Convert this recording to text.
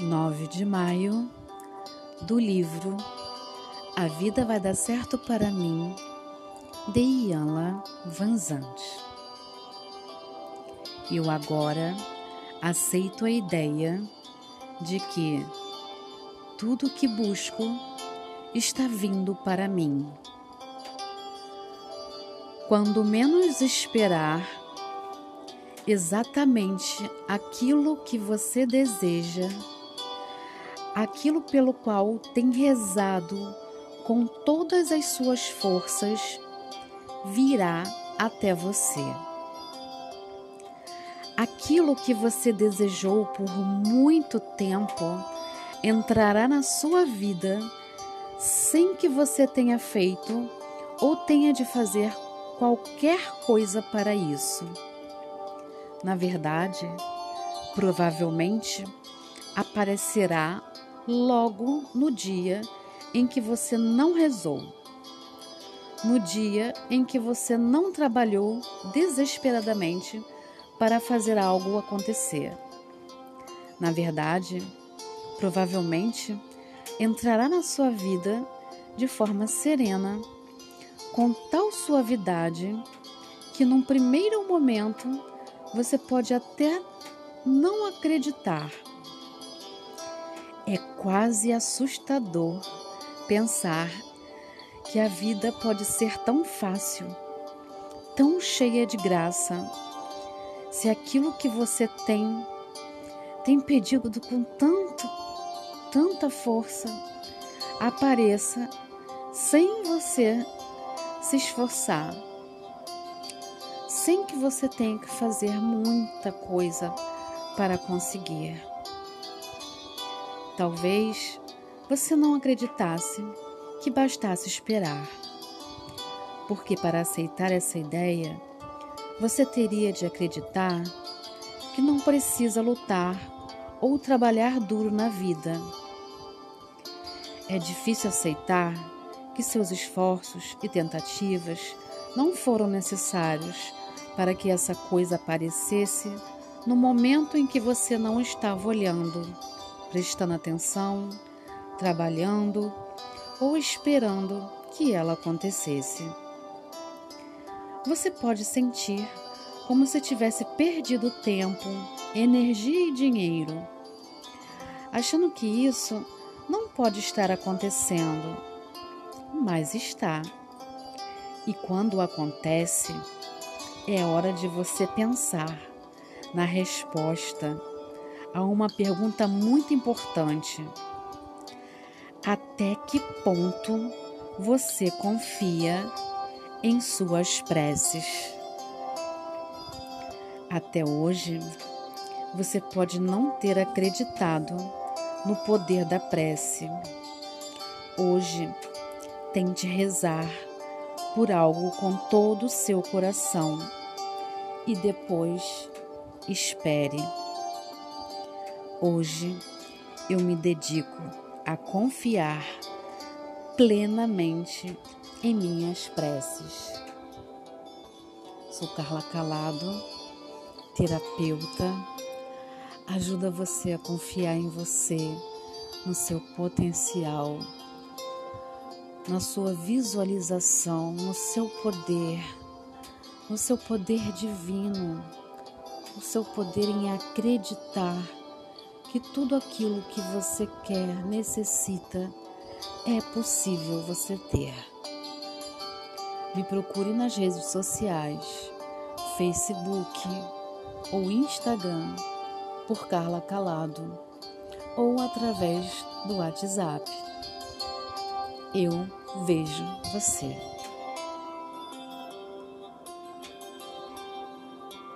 9 de maio, do livro A Vida Vai Dar Certo para Mim, de Ianla Vanzante. Eu agora aceito a ideia de que tudo que busco está vindo para mim. Quando menos esperar, exatamente aquilo que você deseja aquilo pelo qual tem rezado com todas as suas forças virá até você. Aquilo que você desejou por muito tempo entrará na sua vida sem que você tenha feito ou tenha de fazer qualquer coisa para isso. Na verdade, provavelmente aparecerá logo no dia em que você não rezou, no dia em que você não trabalhou desesperadamente para fazer algo acontecer. Na verdade, provavelmente entrará na sua vida de forma serena, com tal suavidade que num primeiro momento você pode até não acreditar é quase assustador pensar que a vida pode ser tão fácil, tão cheia de graça, se aquilo que você tem tem pedido com tanto, tanta força apareça sem você se esforçar, sem que você tenha que fazer muita coisa para conseguir. Talvez você não acreditasse que bastasse esperar, porque para aceitar essa ideia, você teria de acreditar que não precisa lutar ou trabalhar duro na vida. É difícil aceitar que seus esforços e tentativas não foram necessários para que essa coisa aparecesse no momento em que você não estava olhando prestando atenção, trabalhando ou esperando que ela acontecesse. Você pode sentir como se tivesse perdido tempo, energia e dinheiro, achando que isso não pode estar acontecendo, mas está. E quando acontece, é hora de você pensar na resposta a uma pergunta muito importante: Até que ponto você confia em suas preces? Até hoje, você pode não ter acreditado no poder da prece. Hoje, tente rezar por algo com todo o seu coração e depois espere. Hoje eu me dedico a confiar plenamente em minhas preces. Sou Carla Calado, terapeuta. Ajuda você a confiar em você, no seu potencial, na sua visualização, no seu poder, no seu poder divino, no seu poder em acreditar que tudo aquilo que você quer, necessita, é possível você ter. Me procure nas redes sociais, Facebook ou Instagram por Carla Calado ou através do WhatsApp. Eu vejo você.